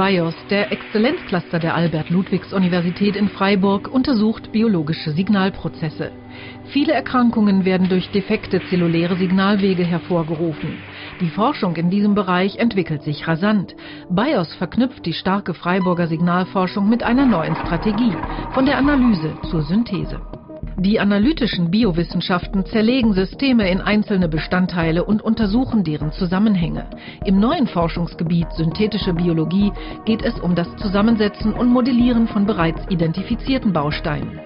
BIOS, der Exzellenzcluster der Albert-Ludwigs-Universität in Freiburg, untersucht biologische Signalprozesse. Viele Erkrankungen werden durch defekte zelluläre Signalwege hervorgerufen. Die Forschung in diesem Bereich entwickelt sich rasant. BIOS verknüpft die starke Freiburger Signalforschung mit einer neuen Strategie, von der Analyse zur Synthese. Die analytischen Biowissenschaften zerlegen Systeme in einzelne Bestandteile und untersuchen deren Zusammenhänge. Im neuen Forschungsgebiet synthetische Biologie geht es um das Zusammensetzen und Modellieren von bereits identifizierten Bausteinen.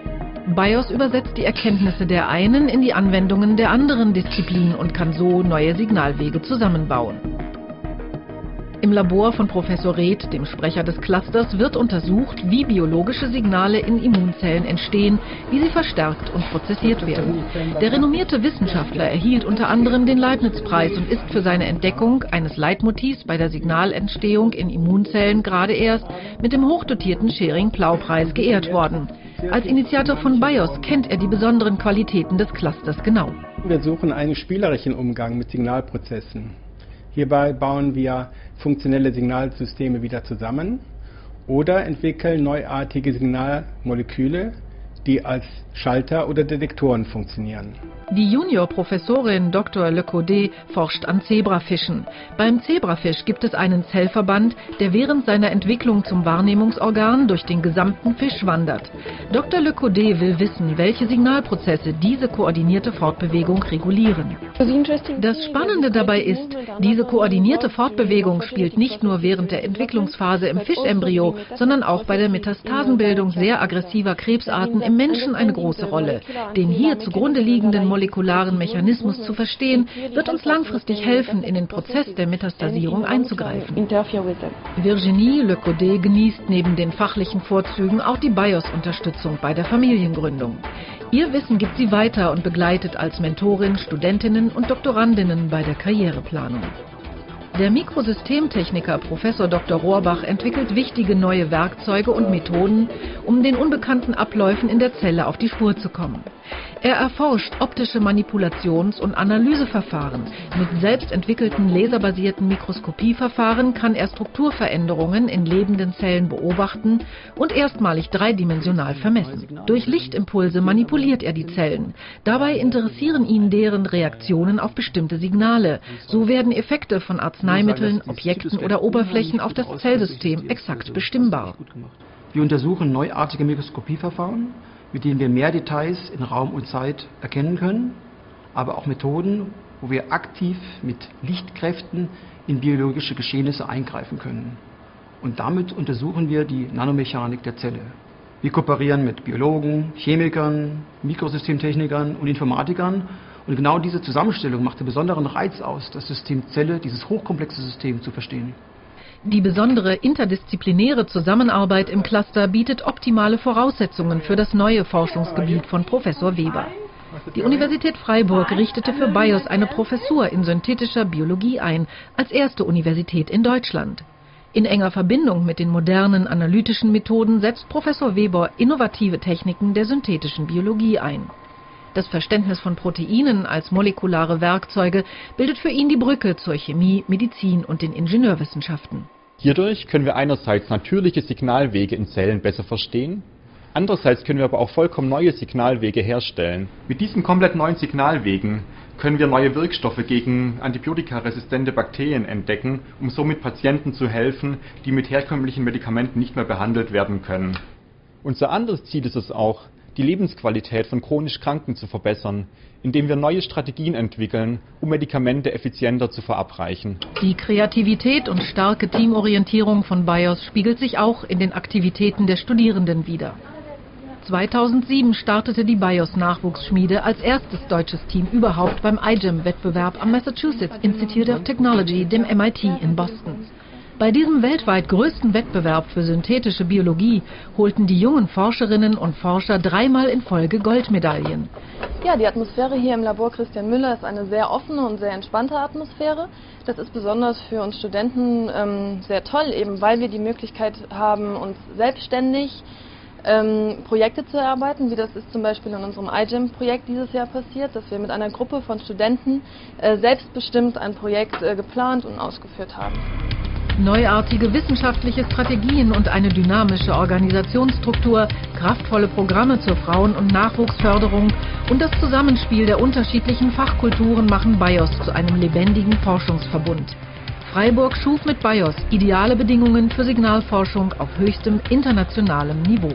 BIOS übersetzt die Erkenntnisse der einen in die Anwendungen der anderen Disziplin und kann so neue Signalwege zusammenbauen. Im Labor von Professor Reth, dem Sprecher des Clusters, wird untersucht, wie biologische Signale in Immunzellen entstehen, wie sie verstärkt und prozessiert werden. Der renommierte Wissenschaftler erhielt unter anderem den Leibniz-Preis und ist für seine Entdeckung eines Leitmotivs bei der Signalentstehung in Immunzellen gerade erst mit dem hochdotierten Schering-Plau-Preis geehrt worden. Als Initiator von BIOS kennt er die besonderen Qualitäten des Clusters genau. Wir suchen einen spielerischen Umgang mit Signalprozessen. Hierbei bauen wir funktionelle Signalsysteme wieder zusammen oder entwickeln neuartige Signalmoleküle, die als Schalter oder Detektoren funktionieren. Die Juniorprofessorin Dr. Le Caudet forscht an Zebrafischen. Beim Zebrafisch gibt es einen Zellverband, der während seiner Entwicklung zum Wahrnehmungsorgan durch den gesamten Fisch wandert. Dr. Le Caudet will wissen, welche Signalprozesse diese koordinierte Fortbewegung regulieren. Das Spannende dabei ist, diese koordinierte Fortbewegung spielt nicht nur während der Entwicklungsphase im Fischembryo, sondern auch bei der Metastasenbildung sehr aggressiver Krebsarten im Menschen eine große Rolle. Den hier zugrunde liegenden molekularen Mechanismus zu verstehen, wird uns langfristig helfen, in den Prozess der Metastasierung einzugreifen. Virginie Le Codet genießt neben den fachlichen Vorzügen auch die BIOS-Unterstützung bei der Familiengründung. Ihr Wissen gibt sie weiter und begleitet als Mentorin Studentinnen und Doktorandinnen bei der Karriereplanung. Der Mikrosystemtechniker Prof. Dr. Rohrbach entwickelt wichtige neue Werkzeuge und Methoden, um den unbekannten Abläufen in der Zelle auf die Spur zu kommen. Er erforscht optische Manipulations- und Analyseverfahren. Mit selbst entwickelten laserbasierten Mikroskopieverfahren kann er Strukturveränderungen in lebenden Zellen beobachten und erstmalig dreidimensional vermessen. Durch Lichtimpulse manipuliert er die Zellen. Dabei interessieren ihn deren Reaktionen auf bestimmte Signale. So werden Effekte von Arzneimitteln, Objekten oder Oberflächen auf das Zellsystem exakt bestimmbar. Wir untersuchen neuartige Mikroskopieverfahren mit denen wir mehr Details in Raum und Zeit erkennen können, aber auch Methoden, wo wir aktiv mit Lichtkräften in biologische Geschehnisse eingreifen können. Und damit untersuchen wir die Nanomechanik der Zelle. Wir kooperieren mit Biologen, Chemikern, Mikrosystemtechnikern und Informatikern. Und genau diese Zusammenstellung macht den besonderen Reiz aus, das System Zelle, dieses hochkomplexe System zu verstehen. Die besondere interdisziplinäre Zusammenarbeit im Cluster bietet optimale Voraussetzungen für das neue Forschungsgebiet von Professor Weber. Die Universität Freiburg richtete für BIOS eine Professur in synthetischer Biologie ein, als erste Universität in Deutschland. In enger Verbindung mit den modernen analytischen Methoden setzt Professor Weber innovative Techniken der synthetischen Biologie ein. Das Verständnis von Proteinen als molekulare Werkzeuge bildet für ihn die Brücke zur Chemie, Medizin und den Ingenieurwissenschaften. Hierdurch können wir einerseits natürliche Signalwege in Zellen besser verstehen, andererseits können wir aber auch vollkommen neue Signalwege herstellen. Mit diesen komplett neuen Signalwegen können wir neue Wirkstoffe gegen antibiotikaresistente Bakterien entdecken, um somit Patienten zu helfen, die mit herkömmlichen Medikamenten nicht mehr behandelt werden können. Unser anderes Ziel ist es auch, die Lebensqualität von chronisch Kranken zu verbessern, indem wir neue Strategien entwickeln, um Medikamente effizienter zu verabreichen. Die Kreativität und starke Teamorientierung von BIOS spiegelt sich auch in den Aktivitäten der Studierenden wider. 2007 startete die BIOS Nachwuchsschmiede als erstes deutsches Team überhaupt beim iGEM-Wettbewerb am Massachusetts Institute of Technology, dem MIT in Boston. Bei diesem weltweit größten Wettbewerb für synthetische Biologie holten die jungen Forscherinnen und Forscher dreimal in Folge Goldmedaillen. Ja, die Atmosphäre hier im Labor Christian Müller ist eine sehr offene und sehr entspannte Atmosphäre. Das ist besonders für uns Studenten ähm, sehr toll, eben weil wir die Möglichkeit haben, uns selbstständig ähm, Projekte zu erarbeiten, wie das ist zum Beispiel in unserem iGEM-Projekt dieses Jahr passiert, dass wir mit einer Gruppe von Studenten äh, selbstbestimmt ein Projekt äh, geplant und ausgeführt haben. Neuartige wissenschaftliche Strategien und eine dynamische Organisationsstruktur, kraftvolle Programme zur Frauen- und Nachwuchsförderung und das Zusammenspiel der unterschiedlichen Fachkulturen machen BIOS zu einem lebendigen Forschungsverbund. Freiburg schuf mit BIOS ideale Bedingungen für Signalforschung auf höchstem internationalem Niveau.